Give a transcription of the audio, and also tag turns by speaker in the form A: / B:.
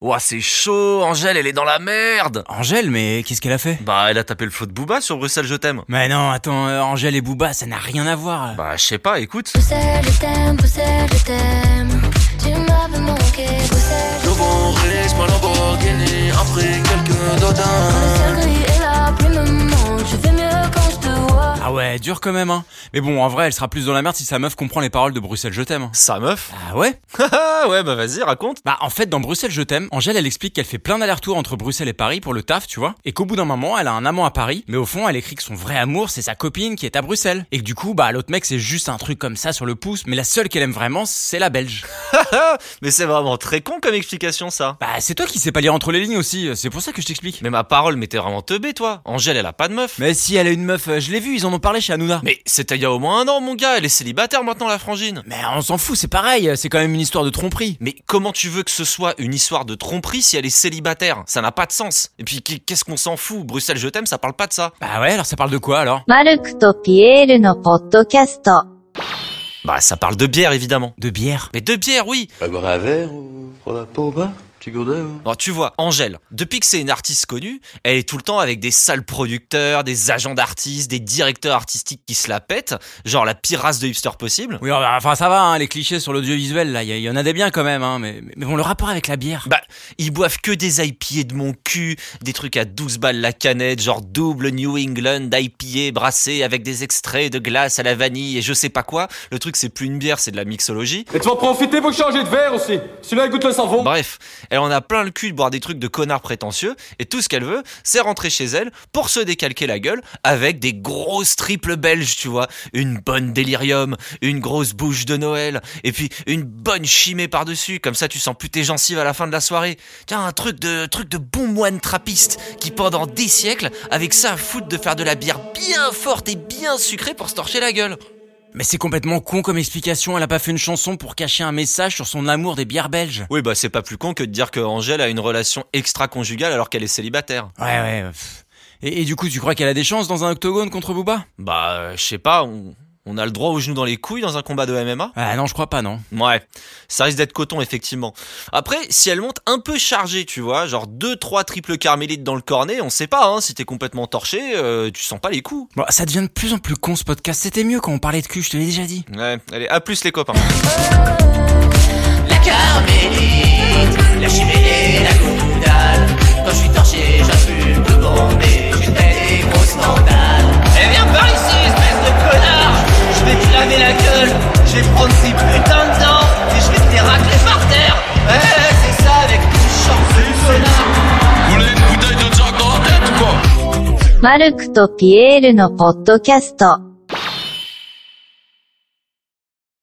A: Ouah, c'est chaud, Angèle, elle est dans la merde
B: Angèle, mais qu'est-ce qu'elle a fait?
A: Bah, elle a tapé le flot de Booba sur Bruxelles, je t'aime.
B: Mais non, attends, euh, Angèle et Booba, ça n'a rien à voir.
A: Bah, je sais pas, écoute.
C: Bruxelles, je t'aime, Bruxelles, je t'aime. Vois.
B: Ah ouais, dur quand même, hein. Mais bon, en vrai, elle sera plus dans la merde si sa meuf comprend les paroles de Bruxelles Je t'aime.
A: Sa meuf
B: Ah ouais
A: Ah ouais, bah vas-y, raconte.
B: Bah en fait, dans Bruxelles Je t'aime, Angèle, elle explique qu'elle fait plein d'allers-retours entre Bruxelles et Paris pour le taf, tu vois. Et qu'au bout d'un moment, elle a un amant à Paris, mais au fond, elle écrit que son vrai amour, c'est sa copine qui est à Bruxelles. Et que du coup, bah l'autre mec, c'est juste un truc comme ça sur le pouce, mais la seule qu'elle aime vraiment, c'est la belge.
A: Mais c'est vraiment très con comme explication, ça.
B: Bah c'est toi qui sais pas lire entre les lignes aussi, c'est pour ça que je t'explique.
A: Mais ma parole, mais t'es vraiment teubé, toi. Angèle, elle a pas de meuf.
B: Mais si elle a une meuf, euh, je l'ai vu, ils en ont parlé chez Hanouna.
A: Mais c'était il y a au moins un an, mon gars, elle est célibataire maintenant, la frangine.
B: Mais on s'en fout, c'est pareil, c'est quand même une histoire de tromperie.
A: Mais comment tu veux que ce soit une histoire de tromperie si elle est célibataire? Ça n'a pas de sens. Et puis qu'est-ce qu'on s'en fout? Bruxelles, je t'aime, ça parle pas de ça.
B: Bah ouais, alors ça parle de quoi alors?
A: Bah ça parle de bière, évidemment.
B: De bière.
A: Mais de bière, oui.
D: Un verre ou prendre un pot au bas? Ou
A: Bon, tu vois, Angèle, depuis que c'est une artiste connue, elle est tout le temps avec des sales producteurs, des agents d'artistes, des directeurs artistiques qui se la pètent, genre la pire race de hipster possible.
B: Oui, enfin ça va, hein, les clichés sur l'audiovisuel, là, il y, y en a des biens quand même, hein, mais, mais bon, le rapport avec la bière.
A: Bah, ils boivent que des IPA de mon cul, des trucs à 12 balles la canette, genre double New England IPA brassé avec des extraits de glace à la vanille et je sais pas quoi. Le truc, c'est plus une bière, c'est de la mixologie.
E: Et tu vas profiter pour changer de verre aussi. Celui-là, il goûte le savon.
A: Bref, elle en a plein le cul de boire des trucs de connards prétentieux, et tout ce qu'elle veut, c'est rentrer chez elle pour se décalquer la gueule avec des grosses triples belges, tu vois. Une bonne délirium, une grosse bouche de Noël, et puis une bonne chimée par-dessus, comme ça tu sens plus tes gencives à la fin de la soirée. Tiens, un truc de, truc de bon moine trappiste, qui pendant des siècles, avec ça à foutre de faire de la bière bien forte et bien sucrée pour se torcher la gueule.
B: Mais c'est complètement con comme explication, elle a pas fait une chanson pour cacher un message sur son amour des bières belges.
A: Oui, bah c'est pas plus con que de dire que Angèle a une relation extra-conjugale alors qu'elle est célibataire.
B: Ouais, ouais. Et, et du coup, tu crois qu'elle a des chances dans un octogone contre Booba?
A: Bah, euh, je sais pas, on, on a le droit au genou dans les couilles dans un combat de MMA
B: Ah non, je crois pas, non.
A: Ouais, ça risque d'être coton, effectivement. Après, si elle monte un peu chargée, tu vois, genre 2-3 triples carmélites dans le cornet, on sait pas, hein, si t'es complètement torché, euh, tu sens pas les coups.
B: Bon, ça devient de plus en plus con ce podcast, c'était mieux quand on parlait de cul, je te l'ai déjà dit.
A: Ouais, allez, à plus les copains.
F: La carmélite, la la goudale.
G: マルクとピエールのポッドキャスト。